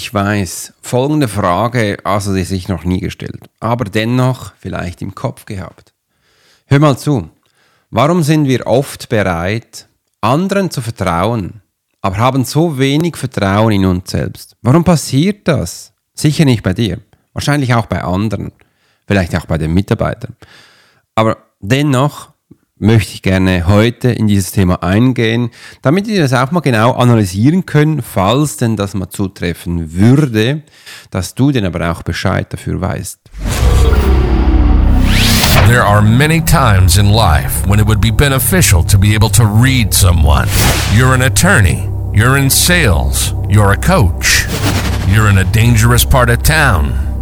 Ich weiß, folgende Frage also sie sich noch nie gestellt, aber dennoch vielleicht im Kopf gehabt. Hör mal zu, warum sind wir oft bereit, anderen zu vertrauen, aber haben so wenig Vertrauen in uns selbst? Warum passiert das? Sicher nicht bei dir, wahrscheinlich auch bei anderen, vielleicht auch bei den Mitarbeitern. Aber dennoch möchte ich gerne heute in dieses Thema eingehen, damit ihr das auch mal genau analysieren könnt, falls denn das mal zutreffen würde, dass du denn aber auch Bescheid dafür weißt. There are many times in life when it would be beneficial to be able to read someone. You're an attorney, you're in sales, you're a coach, you're in a dangerous part of town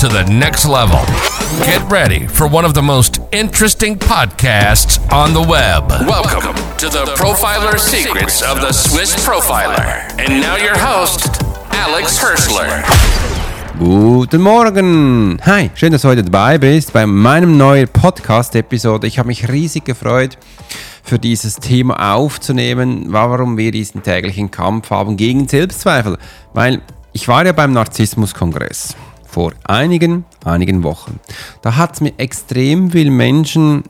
to the next level. Get ready for one of the most interesting podcasts on the web. Welcome to the Profiler Secrets of the Swiss Profiler. And now your host, Alex Hirschler. Guten Morgen! Hi, schön, dass du heute dabei bist bei meinem neuen Podcast-Episode. Ich habe mich riesig gefreut, für dieses Thema aufzunehmen, warum wir diesen täglichen Kampf haben gegen Selbstzweifel. Weil ich war ja beim Narzissmus-Kongress vor einigen, einigen Wochen. Da hat es mir extrem viel Menschen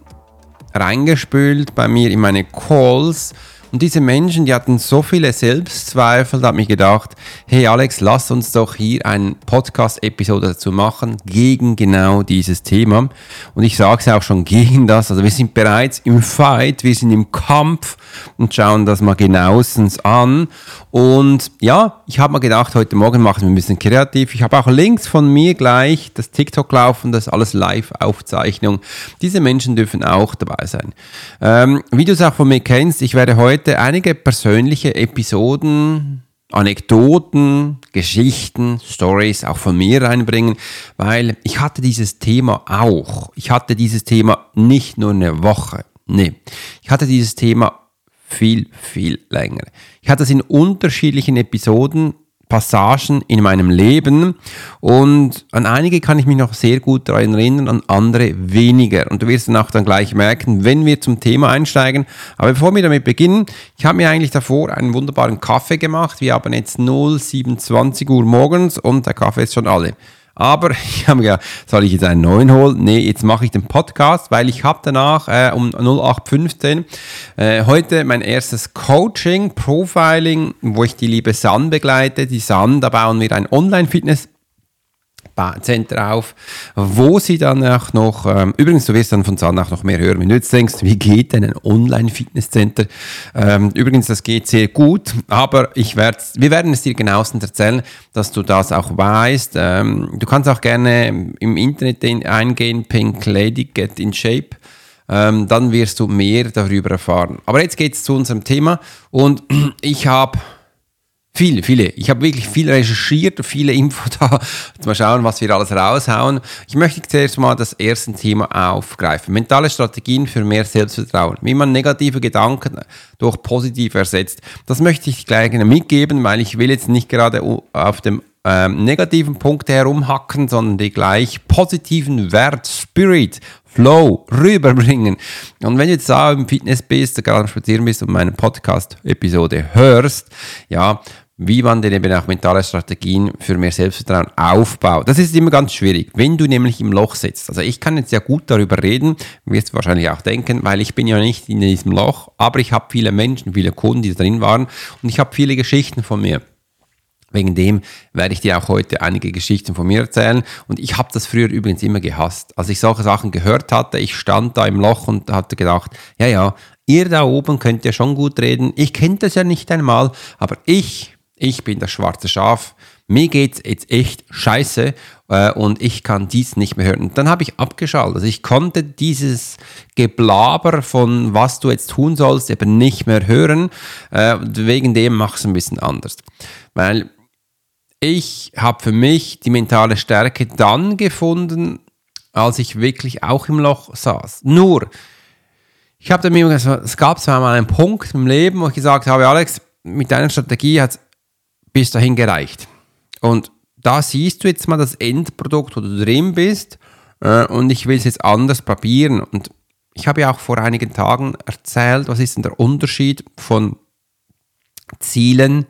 reingespült bei mir in meine Calls und diese Menschen, die hatten so viele Selbstzweifel, da habe ich gedacht, hey Alex, lass uns doch hier eine Podcast-Episode dazu machen, gegen genau dieses Thema. Und ich sage es auch schon gegen das, also wir sind bereits im Fight, wir sind im Kampf und schauen das mal genauestens an. Und ja, ich habe mir gedacht, heute Morgen machen wir ein bisschen kreativ. Ich habe auch links von mir gleich das TikTok laufen, das ist alles Live-Aufzeichnung. Diese Menschen dürfen auch dabei sein. Ähm, wie du es auch von mir kennst, ich werde heute einige persönliche Episoden Anekdoten, Geschichten, Stories auch von mir reinbringen, weil ich hatte dieses Thema auch. Ich hatte dieses Thema nicht nur eine Woche. Nee, ich hatte dieses Thema viel, viel länger. Ich hatte es in unterschiedlichen Episoden Passagen in meinem Leben und an einige kann ich mich noch sehr gut daran erinnern, an andere weniger. Und du wirst dann auch dann gleich merken, wenn wir zum Thema einsteigen. Aber bevor wir damit beginnen, ich habe mir eigentlich davor einen wunderbaren Kaffee gemacht. Wir haben jetzt 0,27 Uhr morgens und der Kaffee ist schon alle. Aber ich habe gedacht, soll ich jetzt einen neuen holen? Nee, jetzt mache ich den Podcast, weil ich habe danach äh, um 0815 äh, heute mein erstes Coaching, Profiling, wo ich die liebe San begleite. Die San, da bauen wir ein Online-Fitness Center auf, wo sie dann auch noch, ähm, übrigens, du wirst dann von Zahn auch noch mehr hören, wenn du jetzt denkst, wie geht denn ein Online-Fitnesscenter? Ähm, übrigens, das geht sehr gut, aber ich werd, wir werden es dir genauestens erzählen, dass du das auch weißt. Ähm, du kannst auch gerne im Internet eingehen, Pink Lady Get in Shape. Ähm, dann wirst du mehr darüber erfahren. Aber jetzt geht es zu unserem Thema und ich habe Viele, viele. Ich habe wirklich viel recherchiert, viele Info da. Mal schauen, was wir alles raushauen. Ich möchte zuerst mal das erste Thema aufgreifen. Mentale Strategien für mehr Selbstvertrauen. Wie man negative Gedanken durch positive ersetzt. Das möchte ich gleich mitgeben, weil ich will jetzt nicht gerade auf dem ähm, negativen Punkte herumhacken, sondern die gleich positiven Wert, Spirit, Flow rüberbringen. Und wenn du jetzt da im Fitness bist, gerade am Spazieren bist und meine Podcast-Episode hörst, ja, wie man denn eben auch mentale Strategien für mehr Selbstvertrauen aufbaut. Das ist immer ganz schwierig, wenn du nämlich im Loch sitzt. Also ich kann jetzt ja gut darüber reden, wirst du wahrscheinlich auch denken, weil ich bin ja nicht in diesem Loch, aber ich habe viele Menschen, viele Kunden, die da drin waren und ich habe viele Geschichten von mir. Wegen dem werde ich dir auch heute einige Geschichten von mir erzählen. Und ich habe das früher übrigens immer gehasst. Als ich solche Sachen gehört hatte, ich stand da im Loch und hatte gedacht, ja, ja, ihr da oben könnt ja schon gut reden. Ich kenne das ja nicht einmal, aber ich, ich bin das schwarze Schaf. Mir geht's jetzt echt scheiße äh, und ich kann dies nicht mehr hören. Und dann habe ich abgeschaltet. Also ich konnte dieses Geblaber von was du jetzt tun sollst eben nicht mehr hören. Äh, wegen dem es ein bisschen anders. Weil ich habe für mich die mentale Stärke dann gefunden, als ich wirklich auch im Loch saß. Nur, ich habe mir gesagt, es gab zwar mal einen Punkt im Leben, wo ich gesagt habe, Alex, mit deiner Strategie hat es bis dahin gereicht. Und da siehst du jetzt mal das Endprodukt, wo du drin bist. Äh, und ich will es jetzt anders probieren. Und ich habe ja auch vor einigen Tagen erzählt, was ist denn der Unterschied von Zielen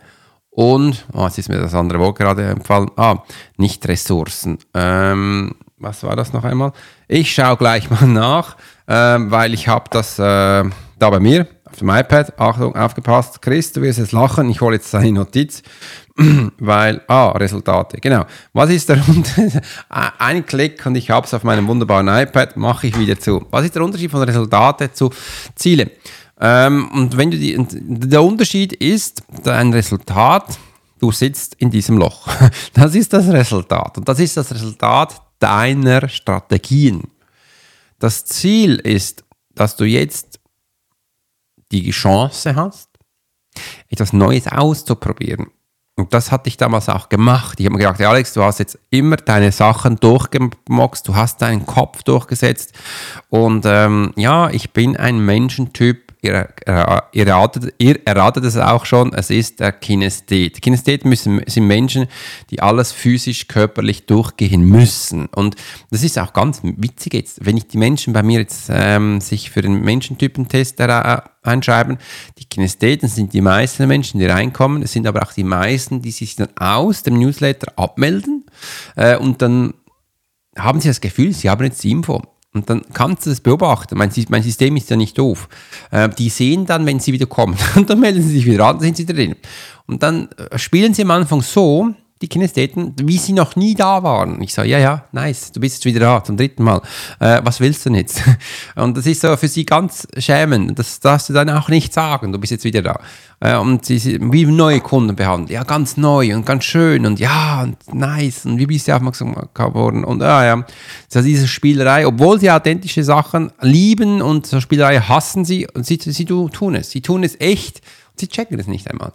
und, oh, jetzt ist mir das andere Wort gerade empfallen, ah, nicht Ressourcen. Ähm, was war das noch einmal? Ich schaue gleich mal nach, äh, weil ich habe das äh, da bei mir auf dem iPad. Achtung, aufgepasst. Chris, du wirst jetzt lachen. Ich hole jetzt seine Notiz, weil, ah, Resultate. Genau. Was ist der Unterschied? Ein Klick und ich habe es auf meinem wunderbaren iPad, mache ich wieder zu. Was ist der Unterschied von Resultate zu Ziele? Ähm, und wenn du die, der Unterschied ist, dein Resultat, du sitzt in diesem Loch. Das ist das Resultat. Und das ist das Resultat deiner Strategien. Das Ziel ist, dass du jetzt die Chance hast, etwas Neues auszuprobieren. Und das hatte ich damals auch gemacht. Ich habe mir gedacht, Alex, du hast jetzt immer deine Sachen durchgemoxt, du hast deinen Kopf durchgesetzt. Und ähm, ja, ich bin ein Menschentyp, ihr, äh, ihr, erratet, ihr erratet es auch schon, es ist der Kinesthet. Kinesthet müssen, sind Menschen, die alles physisch, körperlich durchgehen müssen. Und das ist auch ganz witzig jetzt, wenn ich die Menschen bei mir jetzt ähm, sich für den Menschentypentest äh, einschreiben, die Kinestheten sind die meisten Menschen, die reinkommen, es sind aber auch die meisten, die sich dann aus dem Newsletter abmelden äh, und dann haben sie das Gefühl, sie haben jetzt die Info. Und dann kannst du das beobachten. Mein, mein System ist ja nicht doof. Äh, die sehen dann, wenn sie wieder kommen. Und dann melden sie sich wieder an, dann sind sie drin. Und dann äh, spielen sie am Anfang so, die Kinestheten, wie sie noch nie da waren. Ich sage, ja, ja, nice, du bist jetzt wieder da, zum dritten Mal. Äh, was willst du denn jetzt? Und das ist so für sie ganz schämend. Das darfst du dann auch nicht sagen, du bist jetzt wieder da. Äh, und sie sind wie neue Kunden behandelt. Ja, ganz neu und ganz schön und ja, und nice. Und wie bist du aufmerksam geworden? Und ja, ja. Also diese Spielerei, obwohl sie authentische Sachen lieben und so Spielerei hassen sie, und sie, sie tun es. Sie tun es echt Sie checken es nicht einmal.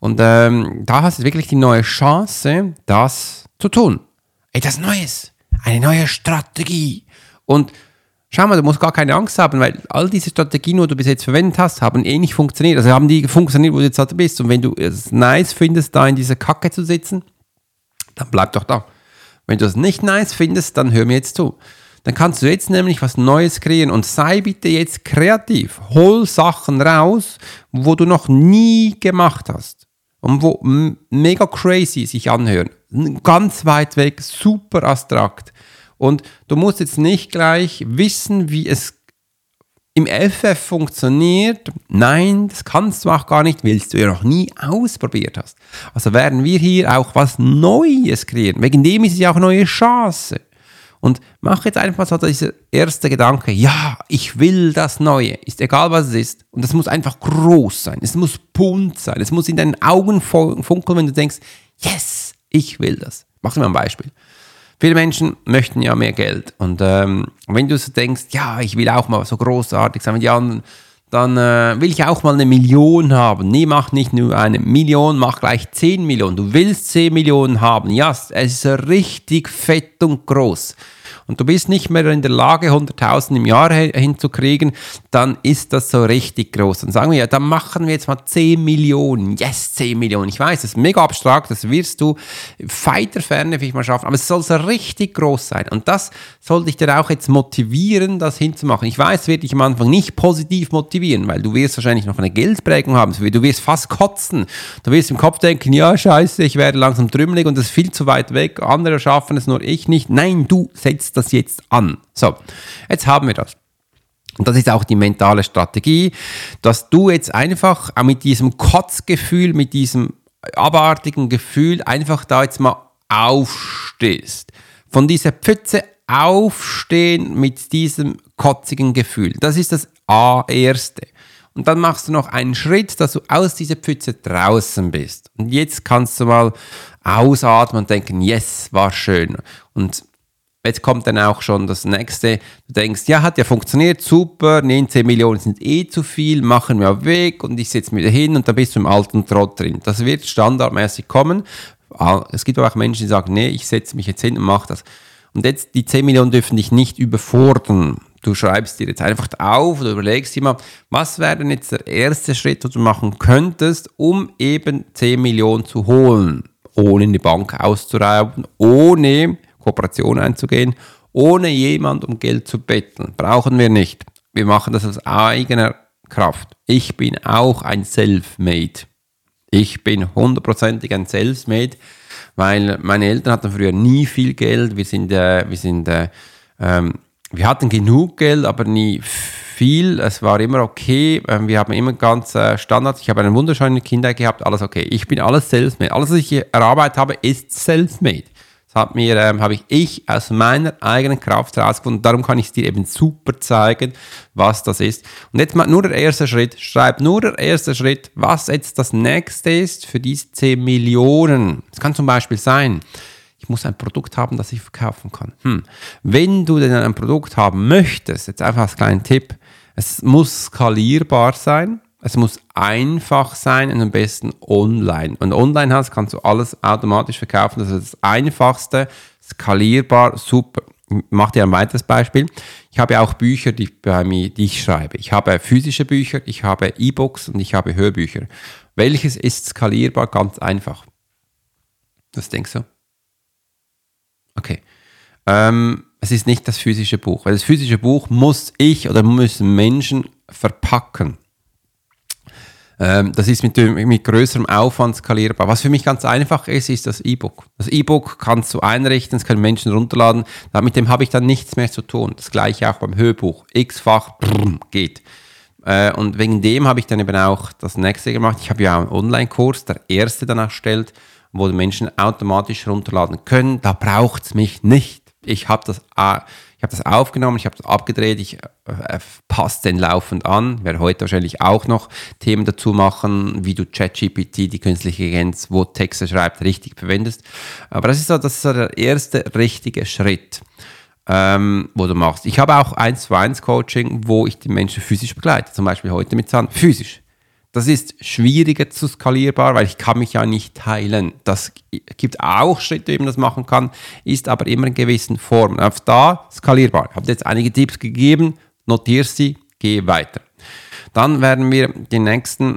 Und ähm, da hast du wirklich die neue Chance, das zu tun. Etwas Neues, eine neue Strategie. Und schau mal, du musst gar keine Angst haben, weil all diese Strategien, die du bis jetzt verwendet hast, haben eh nicht funktioniert. Also haben die funktioniert, wo du jetzt bist. Und wenn du es nice findest, da in dieser Kacke zu sitzen, dann bleib doch da. Wenn du es nicht nice findest, dann hör mir jetzt zu dann kannst du jetzt nämlich was Neues kreieren und sei bitte jetzt kreativ. Hol Sachen raus, wo du noch nie gemacht hast und wo mega crazy sich anhören. Ganz weit weg, super abstrakt. Und du musst jetzt nicht gleich wissen, wie es im FF funktioniert. Nein, das kannst du auch gar nicht, weil du ja noch nie ausprobiert hast. Also werden wir hier auch was Neues kreieren. Wegen dem ist es ja auch eine neue Chance. Und mach jetzt einfach so dieser erste Gedanke, ja, ich will das Neue, ist egal was es ist. Und das muss einfach groß sein, es muss bunt sein, es muss in deinen Augen funkeln, wenn du denkst, yes, ich will das. Mach dir mal ein Beispiel. Viele Menschen möchten ja mehr Geld. Und ähm, wenn du so denkst, ja, ich will auch mal so großartig sein mit die anderen, dann äh, will ich auch mal eine Million haben. Nee, mach nicht nur eine Million, mach gleich 10 Millionen. Du willst 10 Millionen haben. Ja, es ist richtig fett und groß und du bist nicht mehr in der Lage, 100.000 im Jahr hinzukriegen, dann ist das so richtig groß. Dann sagen wir, ja, dann machen wir jetzt mal 10 Millionen. Yes, 10 Millionen. Ich weiß, das ist mega abstrakt, das wirst du weiter Ferne vielleicht mal schaffen, aber es soll so richtig groß sein. Und das sollte dich dann auch jetzt motivieren, das hinzumachen. Ich weiß, wird dich am Anfang nicht positiv motivieren, weil du wirst wahrscheinlich noch eine Geldprägung haben. Du wirst fast kotzen. Du wirst im Kopf denken, ja, scheiße, ich werde langsam trümmelig und das ist viel zu weit weg. Andere schaffen es, nur ich nicht. Nein, du setzt das jetzt an. So, jetzt haben wir das. Und das ist auch die mentale Strategie, dass du jetzt einfach mit diesem Kotzgefühl, mit diesem abartigen Gefühl einfach da jetzt mal aufstehst. Von dieser Pfütze aufstehen mit diesem kotzigen Gefühl. Das ist das A erste. Und dann machst du noch einen Schritt, dass du aus dieser Pfütze draußen bist. Und jetzt kannst du mal ausatmen und denken, yes, war schön. Und Jetzt kommt dann auch schon das nächste. Du denkst, ja, hat ja funktioniert, super, 19 Millionen sind eh zu viel, machen wir weg und ich setze mich wieder hin und dann bist du im alten Trott drin. Das wird standardmäßig kommen. Ah, es gibt aber auch Menschen, die sagen, nee, ich setze mich jetzt hin und mache das. Und jetzt, die 10 Millionen dürfen dich nicht überfordern. Du schreibst dir jetzt einfach auf oder überlegst dir mal, was wäre denn jetzt der erste Schritt, den du machen könntest, um eben 10 Millionen zu holen, ohne in die Bank auszurauben, ohne Kooperation einzugehen, ohne jemand um Geld zu betteln. Brauchen wir nicht. Wir machen das aus eigener Kraft. Ich bin auch ein Selfmade. Ich bin hundertprozentig ein Selfmade, weil meine Eltern hatten früher nie viel Geld. Wir sind, äh, wir sind, äh, ähm, wir hatten genug Geld, aber nie viel. Es war immer okay. Ähm, wir haben immer ganz äh, Standards. Ich habe eine wunderschöne Kinder gehabt. Alles okay. Ich bin alles Selfmade. Alles, was ich erarbeitet habe, ist Selfmade hat mir, ähm, habe ich, ich aus meiner eigenen Kraft herausgefunden. Darum kann ich es dir eben super zeigen, was das ist. Und jetzt mal nur der erste Schritt. Schreib nur der erste Schritt, was jetzt das nächste ist für diese 10 Millionen. Es kann zum Beispiel sein, ich muss ein Produkt haben, das ich verkaufen kann. Hm. Wenn du denn ein Produkt haben möchtest, jetzt einfach als kleinen Tipp, es muss skalierbar sein. Es muss einfach sein und am besten online. Und online hast, kannst du alles automatisch verkaufen. Das ist das einfachste, skalierbar, super. Ich mache dir ein weiteres Beispiel. Ich habe auch Bücher, die, bei mir, die ich schreibe. Ich habe physische Bücher, ich habe E-Books und ich habe Hörbücher. Welches ist skalierbar? Ganz einfach. Was denkst du? Okay. Ähm, es ist nicht das physische Buch, weil das physische Buch muss ich oder müssen Menschen verpacken. Ähm, das ist mit, mit größerem Aufwand skalierbar. Was für mich ganz einfach ist, ist das E-Book. Das E-Book kannst du einrichten, das können Menschen runterladen. Mit dem habe ich dann nichts mehr zu tun. Das gleiche auch beim Hörbuch. X-fach geht. Äh, und wegen dem habe ich dann eben auch das nächste gemacht. Ich habe ja einen Online-Kurs, der erste dann erstellt, wo die Menschen automatisch runterladen können. Da braucht es mich nicht. Ich habe das habe das aufgenommen, ich habe das abgedreht, ich äh, passe den laufend an. Werde heute wahrscheinlich auch noch Themen dazu machen, wie du ChatGPT, die künstliche Intelligenz, wo Texte schreibt, richtig verwendest. Aber das ist so, das ist so der erste richtige Schritt, ähm, wo du machst. Ich habe auch 1 zu 1 Coaching, wo ich die Menschen physisch begleite. Zum Beispiel heute mit Zahn. Physisch. Das ist schwieriger zu skalierbar, weil ich kann mich ja nicht teilen. Das gibt auch Schritte, wie man das machen kann, ist aber immer in gewissen Formen. Auf da skalierbar. Ich habe jetzt einige Tipps gegeben, notiere sie, gehe weiter. Dann werden wir die nächsten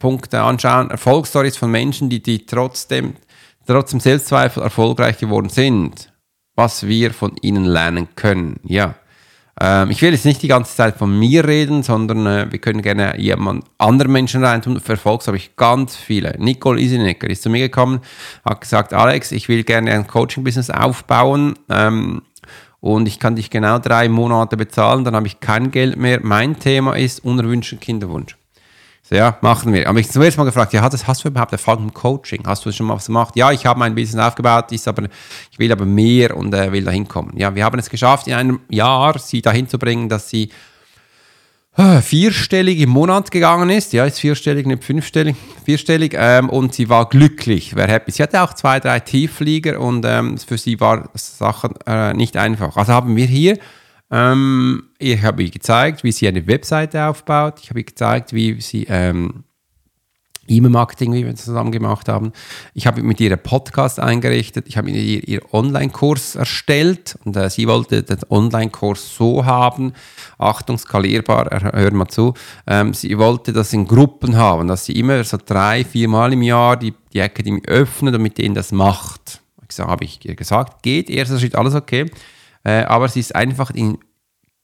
Punkte anschauen. Erfolgsstories von Menschen, die, die trotzdem, trotzdem Selbstzweifel erfolgreich geworden sind. Was wir von ihnen lernen können. Ja. Ähm, ich will jetzt nicht die ganze Zeit von mir reden, sondern äh, wir können gerne jemand anderen Menschen reintun. Für Erfolgs habe ich ganz viele. Nicole Isinecker ist zu mir gekommen, hat gesagt, Alex, ich will gerne ein Coaching-Business aufbauen. Ähm, und ich kann dich genau drei Monate bezahlen, dann habe ich kein Geld mehr. Mein Thema ist unerwünschter Kinderwunsch. So, ja, machen wir. Aber ich zuerst mal gefragt, ja, das hast du überhaupt Erfahrung im Coaching? Hast du schon mal was gemacht? Ja, ich habe mein Business aufgebaut, ist aber, ich will aber mehr und äh, will da hinkommen. Ja, wir haben es geschafft, in einem Jahr sie dahin zu bringen, dass sie äh, vierstellig im Monat gegangen ist. Ja, ist vierstellig, nicht fünfstellig, vierstellig. Ähm, und sie war glücklich, war happy. Sie hatte auch zwei, drei Tiefflieger und ähm, für sie war Sachen äh, nicht einfach. Also haben wir hier ähm, ich habe ihr gezeigt, wie sie eine Webseite aufbaut. Ich habe ihr gezeigt, wie sie ähm, E-Mail-Marketing, wie wir zusammen gemacht haben. Ich habe mit ihr einen Podcast eingerichtet. Ich habe ihr ihren Online-Kurs erstellt und äh, sie wollte den Online-Kurs so haben. Achtung, skalierbar, hör mal zu. Ähm, sie wollte das in Gruppen haben, dass sie immer so drei, vier Mal im Jahr die, die Academy öffnet und mit denen das macht. Habe ich ihr gesagt, geht, erster Schritt, alles okay äh, aber sie ist einfach in,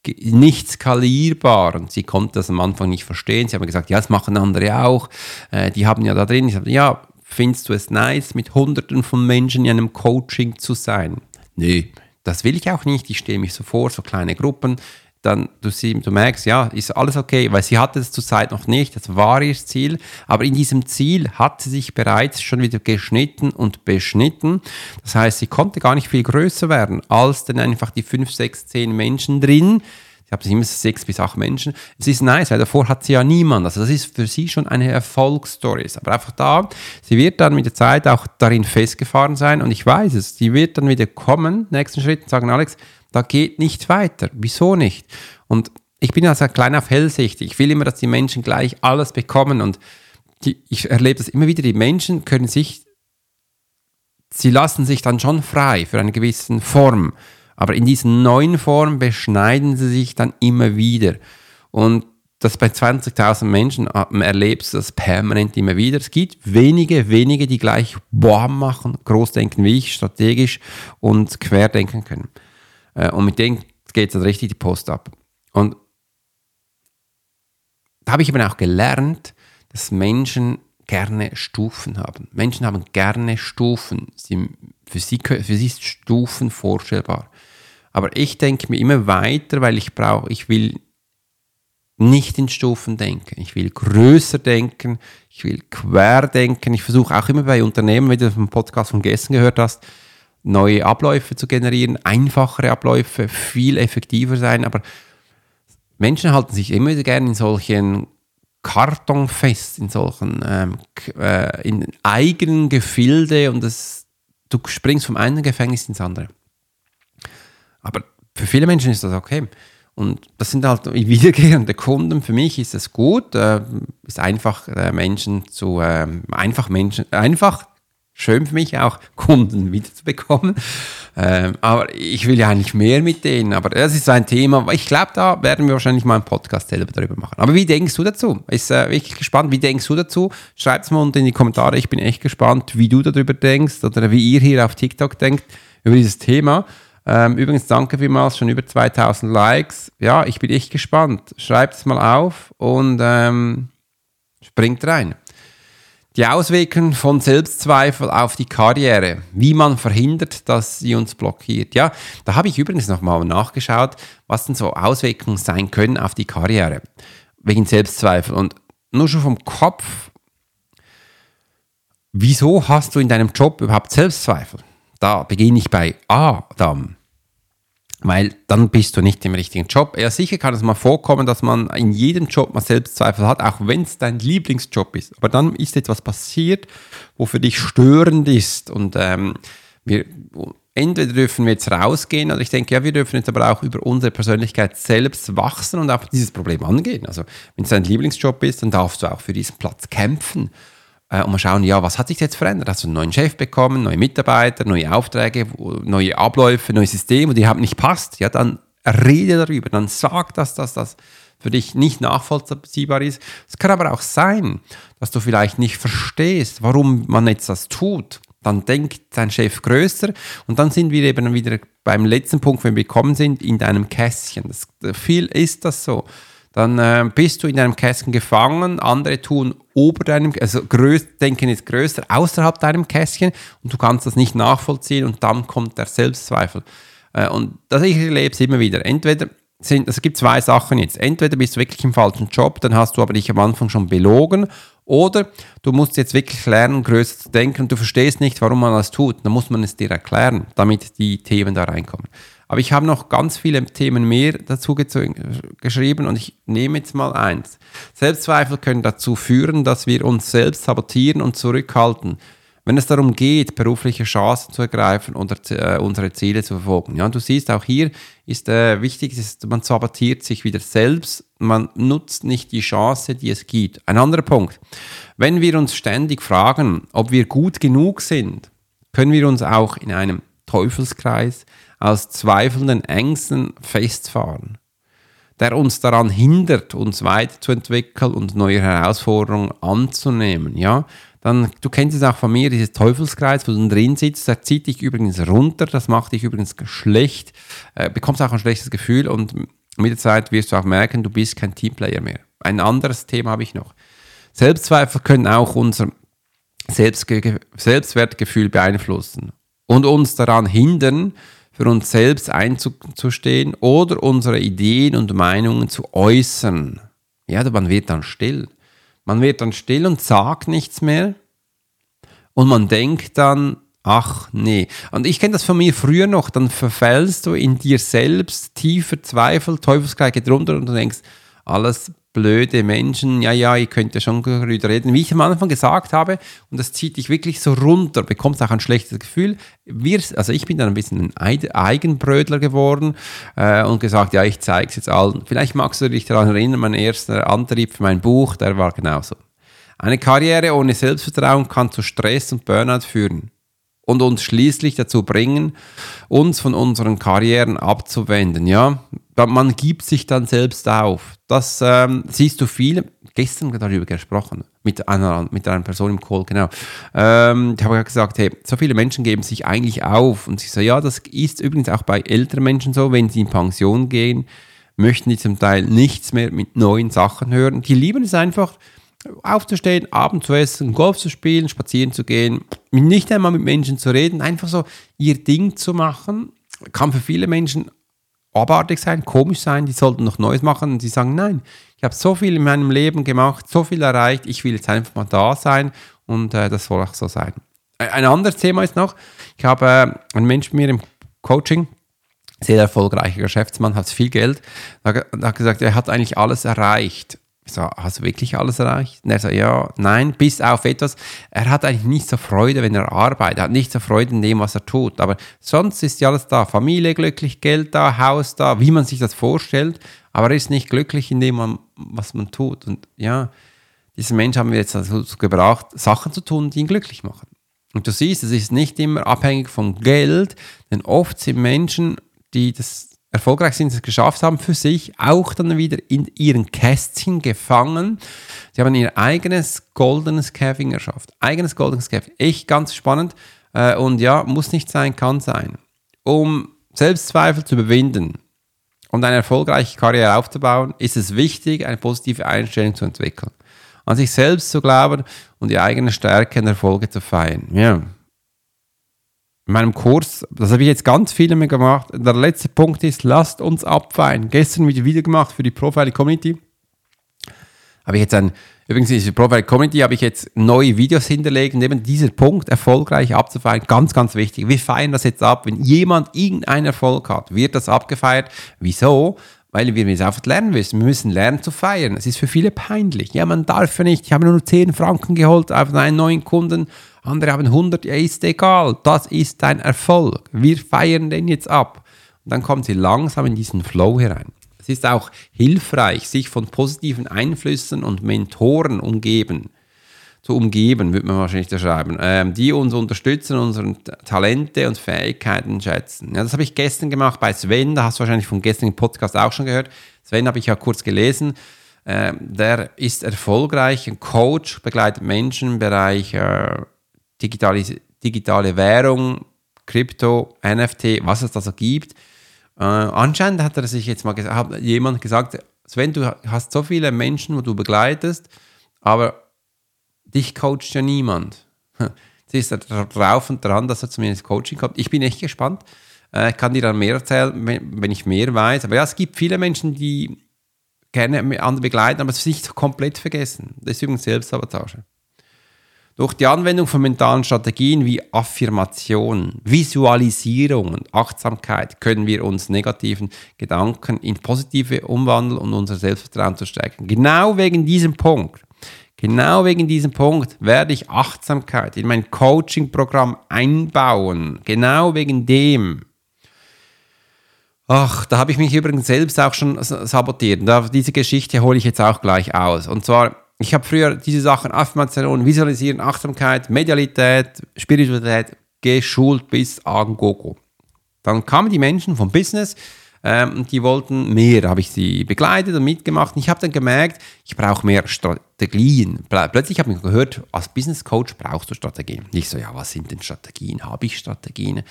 nicht skalierbar und sie konnte das am Anfang nicht verstehen. Sie haben gesagt, ja, das machen andere auch, äh, die haben ja da drin. Ich sage, ja, findest du es nice, mit Hunderten von Menschen in einem Coaching zu sein? Nö, das will ich auch nicht. Ich stehe mich so vor, so kleine Gruppen dann du, sie, du merkst, ja, ist alles okay, weil sie hatte es zurzeit noch nicht, das war ihr Ziel, aber in diesem Ziel hat sie sich bereits schon wieder geschnitten und beschnitten. Das heißt, sie konnte gar nicht viel größer werden als dann einfach die fünf, sechs, zehn Menschen drin. Ich habe immer sechs bis acht Menschen. Es ist nice, weil davor hat sie ja niemand. Also das ist für sie schon eine Erfolgsstory. Aber einfach da, sie wird dann mit der Zeit auch darin festgefahren sein und ich weiß es, sie wird dann wieder kommen, nächsten Schritt und sagen, Alex, da geht nicht weiter. Wieso nicht? Und ich bin also klein auf Hellsicht. Ich will immer, dass die Menschen gleich alles bekommen. Und die, ich erlebe das immer wieder, die Menschen können sich sie lassen sich dann schon frei für eine gewisse Form. Aber in diesen neuen Formen beschneiden sie sich dann immer wieder. Und das bei 20.000 Menschen erlebst du das permanent immer wieder. Es gibt wenige, wenige, die gleich Boah machen, groß denken wie ich, strategisch und quer denken können. Äh, und mit denen geht es dann richtig die Post ab. Und da habe ich eben auch gelernt, dass Menschen gerne Stufen haben. Menschen haben gerne Stufen. Sie, für, sie, für sie ist Stufen vorstellbar. Aber ich denke mir immer weiter, weil ich brauche, ich will nicht in Stufen denken. Ich will größer denken, ich will quer denken. Ich versuche auch immer bei Unternehmen, wenn du vom Podcast von gestern gehört hast, neue Abläufe zu generieren, einfachere Abläufe, viel effektiver sein. Aber Menschen halten sich immer wieder gerne in solchen Karton fest, in solchen ähm, äh, in eigenen Gefilde und das, du springst vom einen Gefängnis ins andere. Aber für viele Menschen ist das okay. Und das sind halt wiederkehrende Kunden. Für mich ist es gut, äh, ist einfach äh, Menschen zu, äh, einfach Menschen, einfach schön für mich auch Kunden wiederzubekommen. Ähm, aber ich will ja eigentlich mehr mit denen. Aber das ist so ein Thema. Ich glaube, da werden wir wahrscheinlich mal einen Podcast selber darüber machen. Aber wie denkst du dazu? Ist äh, wirklich gespannt. Wie denkst du dazu? Schreib es mal unten in die Kommentare. Ich bin echt gespannt, wie du darüber denkst oder wie ihr hier auf TikTok denkt über dieses Thema. Ähm, übrigens, danke vielmals, schon über 2000 Likes. Ja, ich bin echt gespannt. Schreibt es mal auf und ähm, springt rein. Die Auswirkungen von Selbstzweifel auf die Karriere, wie man verhindert, dass sie uns blockiert. Ja, da habe ich übrigens nochmal nachgeschaut, was denn so Auswirkungen sein können auf die Karriere wegen Selbstzweifel. Und nur schon vom Kopf, wieso hast du in deinem Job überhaupt Selbstzweifel? Da beginne ich bei Adam. Weil dann bist du nicht im richtigen Job. Ja, sicher kann es mal vorkommen, dass man in jedem Job mal Selbstzweifel hat, auch wenn es dein Lieblingsjob ist. Aber dann ist etwas passiert, wo für dich störend ist. Und ähm, wir, entweder dürfen wir jetzt rausgehen, oder ich denke, ja, wir dürfen jetzt aber auch über unsere Persönlichkeit selbst wachsen und auch dieses Problem angehen. Also, wenn es dein Lieblingsjob ist, dann darfst du auch für diesen Platz kämpfen und mal schauen, ja, was hat sich jetzt verändert? Hast du einen neuen Chef bekommen, neue Mitarbeiter, neue Aufträge, neue Abläufe, neue Systeme, die haben nicht passt? Ja, dann rede darüber, dann sag, dass das, das für dich nicht nachvollziehbar ist. Es kann aber auch sein, dass du vielleicht nicht verstehst, warum man jetzt das tut. Dann denkt dein Chef größer und dann sind wir eben wieder beim letzten Punkt, wenn wir gekommen sind, in deinem Kästchen. Das, viel ist das so dann äh, bist du in deinem Kästchen gefangen, andere tun ober deinem, also größ, denken jetzt größer außerhalb deinem Kästchen und du kannst das nicht nachvollziehen und dann kommt der Selbstzweifel. Äh, und das ich erlebe es immer wieder. Entweder sind, also es gibt zwei Sachen jetzt. Entweder bist du wirklich im falschen Job, dann hast du aber dich am Anfang schon belogen, oder du musst jetzt wirklich lernen, größer zu denken und du verstehst nicht, warum man das tut. Dann muss man es dir erklären, damit die Themen da reinkommen. Aber ich habe noch ganz viele Themen mehr dazu geschrieben und ich nehme jetzt mal eins. Selbstzweifel können dazu führen, dass wir uns selbst sabotieren und zurückhalten, wenn es darum geht, berufliche Chancen zu ergreifen oder äh, unsere Ziele zu verfolgen. Ja, und du siehst, auch hier ist äh, wichtig, ist, man sabotiert sich wieder selbst, man nutzt nicht die Chance, die es gibt. Ein anderer Punkt. Wenn wir uns ständig fragen, ob wir gut genug sind, können wir uns auch in einem Teufelskreis als zweifelnden Ängsten festfahren, der uns daran hindert, uns weiterzuentwickeln und neue Herausforderungen anzunehmen. Ja, dann, du kennst es auch von mir, dieses Teufelskreis, wo du drin sitzt, der zieht dich übrigens runter, das macht dich übrigens schlecht, äh, bekommst auch ein schlechtes Gefühl und mit der Zeit wirst du auch merken, du bist kein Teamplayer mehr. Ein anderes Thema habe ich noch. Selbstzweifel können auch unser Selbstge Selbstwertgefühl beeinflussen und uns daran hindern, für uns selbst einzustehen oder unsere Ideen und Meinungen zu äußern. Ja, man wird dann still. Man wird dann still und sagt nichts mehr. Und man denkt dann, ach nee. Und ich kenne das von mir früher noch, dann verfällst du in dir selbst tiefer Zweifel, Teufelskreis geht runter und du denkst, alles blöde Menschen, ja, ja, ihr könnt ja schon darüber reden, wie ich am Anfang gesagt habe, und das zieht dich wirklich so runter, bekommst auch ein schlechtes Gefühl. Wir, also ich bin dann ein bisschen ein Eigenbrödler geworden äh, und gesagt, ja, ich zeige es jetzt allen. Vielleicht magst du dich daran erinnern, mein erster Antrieb für mein Buch, der war genauso. Eine Karriere ohne Selbstvertrauen kann zu Stress und Burnout führen. und uns schließlich dazu bringen, uns von unseren Karrieren abzuwenden. Ja, man gibt sich dann selbst auf. Das ähm, siehst du viele. Gestern darüber gesprochen mit einer mit einer Person im Call genau. Ähm, ich habe gesagt, hey, so viele Menschen geben sich eigentlich auf und sie so, ja, das ist übrigens auch bei älteren Menschen so, wenn sie in Pension gehen, möchten die zum Teil nichts mehr mit neuen Sachen hören. Die lieben es einfach aufzustehen, Abend zu essen, Golf zu spielen, spazieren zu gehen, nicht einmal mit Menschen zu reden, einfach so ihr Ding zu machen, kann für viele Menschen abartig sein, komisch sein, die sollten noch Neues machen und sie sagen, nein, ich habe so viel in meinem Leben gemacht, so viel erreicht, ich will jetzt einfach mal da sein und äh, das soll auch so sein. Ein anderes Thema ist noch, ich habe äh, einen Menschen mir im Coaching, sehr erfolgreicher Geschäftsmann, hat viel Geld, hat gesagt, er hat eigentlich alles erreicht. Ich so, hast du wirklich alles erreicht? Und er so, ja, nein, bis auf etwas. Er hat eigentlich nicht so Freude, wenn er arbeitet. Er hat nicht so Freude in dem, was er tut. Aber sonst ist ja alles da. Familie glücklich, Geld da, Haus da, wie man sich das vorstellt. Aber er ist nicht glücklich in dem, was man tut. Und ja, diesen Mensch haben wir jetzt dazu gebraucht, Sachen zu tun, die ihn glücklich machen. Und du siehst, es ist nicht immer abhängig vom Geld, denn oft sind Menschen, die das erfolgreich sind, es geschafft haben, für sich auch dann wieder in ihren Kästchen gefangen. Sie haben ihr eigenes goldenes Käfing erschafft. Eigenes goldenes Käfing. Echt ganz spannend. Äh, und ja, muss nicht sein, kann sein. Um Selbstzweifel zu überwinden und eine erfolgreiche Karriere aufzubauen, ist es wichtig, eine positive Einstellung zu entwickeln. An sich selbst zu glauben und die eigene Stärke und Erfolge zu feiern. Ja, in meinem Kurs, das habe ich jetzt ganz viele mehr gemacht. Der letzte Punkt ist, lasst uns abfeiern. Gestern wieder Video gemacht für die Profile Community. Habe ich jetzt ein, übrigens in dieser Profile Community habe ich jetzt neue Videos hinterlegt und eben dieser Punkt erfolgreich abzufeiern, ganz, ganz wichtig. Wir feiern das jetzt ab. Wenn jemand irgendeinen Erfolg hat, wird das abgefeiert. Wieso? Weil wir es einfach lernen müssen. Wir müssen lernen zu feiern. Es ist für viele peinlich. Ja, man darf ja nicht. Ich habe nur 10 Franken geholt auf einen neuen Kunden andere haben 100, ja, ist egal, das ist dein Erfolg. Wir feiern den jetzt ab. Und dann kommen sie langsam in diesen Flow herein. Es ist auch hilfreich, sich von positiven Einflüssen und Mentoren umgeben, zu umgeben, würde man wahrscheinlich da schreiben, ähm, die uns unterstützen, unsere Talente und Fähigkeiten schätzen. Ja, das habe ich gestern gemacht bei Sven, da hast du wahrscheinlich vom gestrigen Podcast auch schon gehört. Sven habe ich ja kurz gelesen. Ähm, der ist erfolgreich, ein Coach, begleitet Menschen im Bereich äh, digitale, digitale Währung, Krypto, NFT, was es da so gibt. Äh, anscheinend hat er sich jetzt mal gesagt, jemand gesagt, Sven, du hast so viele Menschen, wo du begleitest, aber dich coacht ja niemand. Sie ist drauf und dran, dass er zu mir ins Coaching kommt. Ich bin echt gespannt. Äh, ich kann dir dann mehr erzählen, wenn ich mehr weiß. Aber ja, es gibt viele Menschen, die gerne andere begleiten, aber es ist nicht komplett vergessen. Das ist übrigens Selbstsabotage. Durch die Anwendung von mentalen Strategien wie Affirmation, Visualisierung und Achtsamkeit können wir uns negativen Gedanken in positive umwandeln und unser Selbstvertrauen zu stärken. Genau wegen diesem Punkt, genau wegen diesem Punkt werde ich Achtsamkeit in mein Coaching-Programm einbauen. Genau wegen dem. Ach, da habe ich mich übrigens selbst auch schon sabotiert. diese Geschichte hole ich jetzt auch gleich aus. Und zwar ich habe früher diese Sachen, Affirmation, Visualisieren, Achtsamkeit, Medialität, Spiritualität, geschult bis an Gogo. Dann kamen die Menschen vom Business, ähm, die wollten mehr, habe ich sie begleitet und mitgemacht. Und ich habe dann gemerkt, ich brauche mehr Strategien. Plötzlich habe ich gehört, als Business Coach brauchst du Strategien. Ich so, ja, was sind denn Strategien? Habe ich Strategien?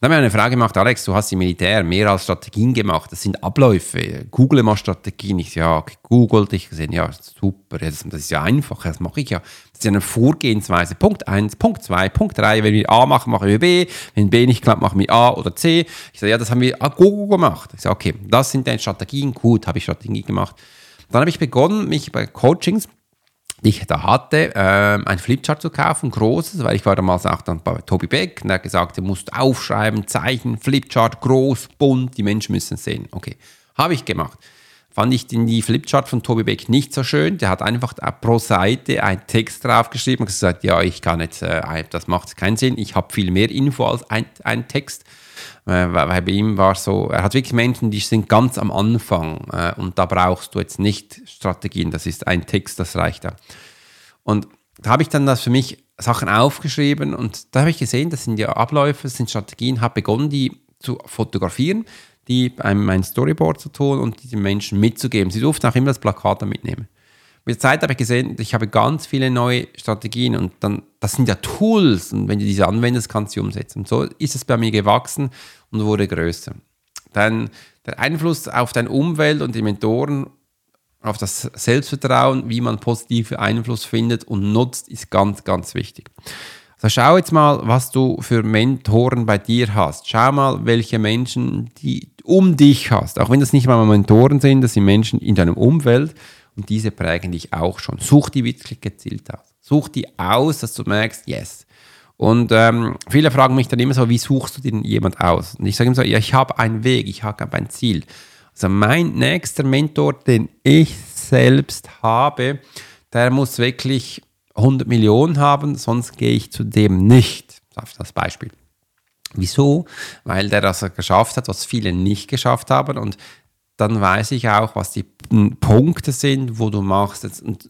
Dann haben wir eine Frage gemacht, Alex, du hast im Militär mehr als Strategien gemacht, das sind Abläufe, google mal Strategien. Ich ja, gegoogelt, ich gesehen, ja, super, das, das ist ja einfach, das mache ich ja. Das ist ja eine Vorgehensweise. Punkt 1, Punkt 2, Punkt 3, wenn wir A machen, machen wir B, wenn B nicht klappt, machen wir A oder C. Ich sage, ja, das haben wir Google gemacht. Ich sage, okay, das sind deine Strategien, gut, habe ich Strategien gemacht. Dann habe ich begonnen, mich bei Coachings die ich da hatte, äh, ein Flipchart zu kaufen, großes, weil ich war damals auch dann bei Tobi Beck und er hat gesagt, du musst aufschreiben, Zeichen, Flipchart, groß, bunt, die Menschen müssen es sehen. Okay, habe ich gemacht. Fand ich den, die Flipchart von Tobi Beck nicht so schön. Der hat einfach pro Seite einen Text draufgeschrieben und gesagt, ja, ich kann jetzt, äh, das macht keinen Sinn, ich habe viel mehr Info als ein, ein Text. Äh, weil bei ihm war so, er hat wirklich Menschen, die sind ganz am Anfang äh, und da brauchst du jetzt nicht Strategien, das ist ein Text, das reicht da. Und da habe ich dann das für mich Sachen aufgeschrieben und da habe ich gesehen, das sind ja Abläufe, das sind Strategien, habe begonnen, die zu fotografieren, die einem mein Storyboard zu tun und die den Menschen mitzugeben. Sie durften auch immer das Plakat mitnehmen. Mit der Zeit habe ich gesehen, ich habe ganz viele neue Strategien und dann, das sind ja Tools und wenn du diese anwendest, kannst du sie umsetzen. Und so ist es bei mir gewachsen und wurde größer. Dann der Einfluss auf deine Umwelt und die Mentoren auf das Selbstvertrauen, wie man positiven Einfluss findet und nutzt, ist ganz, ganz wichtig. Also schau jetzt mal, was du für Mentoren bei dir hast. Schau mal, welche Menschen die um dich hast. Auch wenn das nicht mal Mentoren sind, das sind Menschen in deinem Umfeld und diese prägen dich auch schon. Such die wirklich gezielt aus. Such die aus, dass du merkst, yes. Und ähm, viele fragen mich dann immer so, wie suchst du denn jemand aus? Und ich sage immer so, ja, ich habe einen Weg, ich habe ein Ziel. Also mein nächster Mentor, den ich selbst habe, der muss wirklich 100 Millionen haben, sonst gehe ich zu dem nicht. Das Beispiel. Wieso? Weil der das geschafft hat, was viele nicht geschafft haben und dann weiß ich auch, was die Punkte sind, wo du machst. Und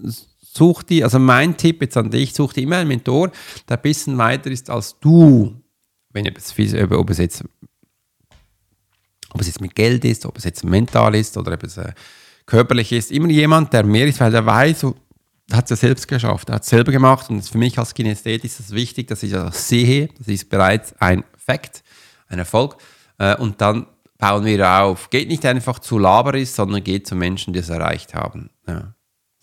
such die, also mein Tipp jetzt an dich, such dir immer einen Mentor, der ein bisschen weiter ist als du. Wenn es, ob es jetzt ob es jetzt mit Geld ist, ob es jetzt mental ist oder ob es äh, körperlich ist, immer jemand, der mehr ist, weil der weiß, hat es ja selbst geschafft, er hat es selber gemacht und für mich als Kinesthet ist es wichtig, dass ich das sehe, das ist bereits ein Fakt, ein Erfolg äh, und dann bauen wir auf. Geht nicht einfach zu laberig, sondern geht zu Menschen, die es erreicht haben. Ja.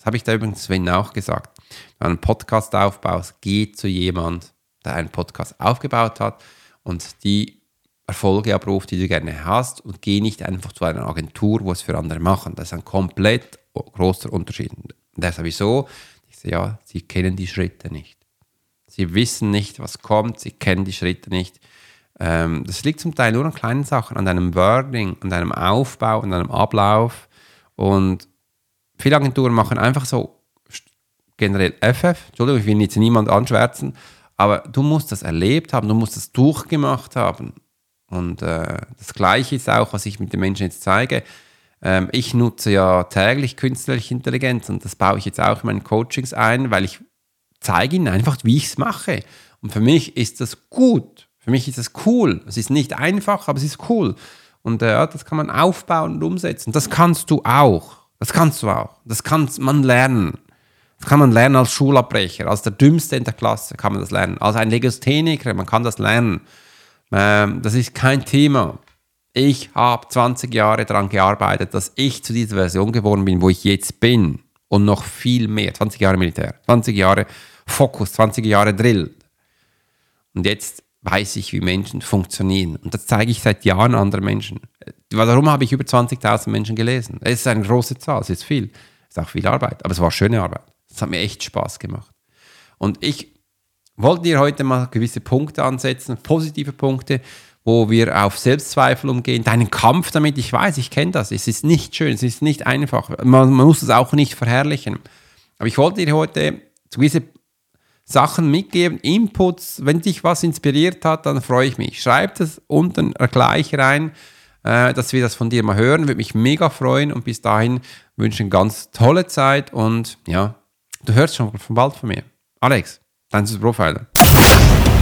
Das habe ich da übrigens Sven auch gesagt. Wenn du einen Podcast aufbaust, geh zu jemand, der einen Podcast aufgebaut hat und die Erfolge abruft, die du gerne hast und geh nicht einfach zu einer Agentur, wo es für andere machen. Das ist ein komplett großer Unterschied. Und der sowieso, ich sage, ja, sie kennen die Schritte nicht. Sie wissen nicht, was kommt, sie kennen die Schritte nicht. Ähm, das liegt zum Teil nur an kleinen Sachen, an deinem Wording, an deinem Aufbau, an deinem Ablauf. Und viele Agenturen machen einfach so generell FF. Entschuldigung, ich will jetzt niemand anschwärzen, aber du musst das erlebt haben, du musst das durchgemacht haben. Und äh, das Gleiche ist auch, was ich mit den Menschen jetzt zeige. Ähm, ich nutze ja täglich künstliche Intelligenz und das baue ich jetzt auch in meinen Coachings ein, weil ich zeige ihnen einfach, wie ich es mache. Und für mich ist das gut. Für mich ist das cool. Es ist nicht einfach, aber es ist cool. Und äh, das kann man aufbauen und umsetzen. Das kannst du auch. Das kannst du auch. Das kann man lernen. Das kann man lernen als Schulabbrecher, als der Dümmste in der Klasse kann man das lernen. Als ein Legastheniker, man kann das lernen. Ähm, das ist kein Thema. Ich habe 20 Jahre daran gearbeitet, dass ich zu dieser Version geworden bin, wo ich jetzt bin. Und noch viel mehr. 20 Jahre Militär, 20 Jahre Fokus, 20 Jahre Drill. Und jetzt weiß ich, wie Menschen funktionieren. Und das zeige ich seit Jahren anderen Menschen. Warum habe ich über 20.000 Menschen gelesen? Es ist eine große Zahl, es ist viel. Es ist auch viel Arbeit, aber es war schöne Arbeit. Es hat mir echt Spaß gemacht. Und ich wollten wir heute mal gewisse Punkte ansetzen, positive Punkte, wo wir auf Selbstzweifel umgehen, deinen Kampf damit, ich weiß, ich kenne das, es ist nicht schön, es ist nicht einfach, man, man muss es auch nicht verherrlichen. Aber ich wollte dir heute gewisse Sachen mitgeben, Inputs, wenn dich was inspiriert hat, dann freue ich mich. Schreib das unten gleich rein, äh, dass wir das von dir mal hören, würde mich mega freuen und bis dahin wünsche ich eine ganz tolle Zeit und ja, du hörst schon von bald von mir. Alex. Francis Profiler.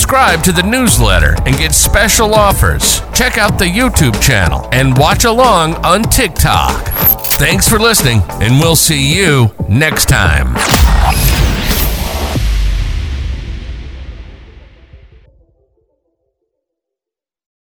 subscribe to the newsletter and get special offers. Check out the YouTube channel and watch along on TikTok. Thanks for listening, and we'll see you next time.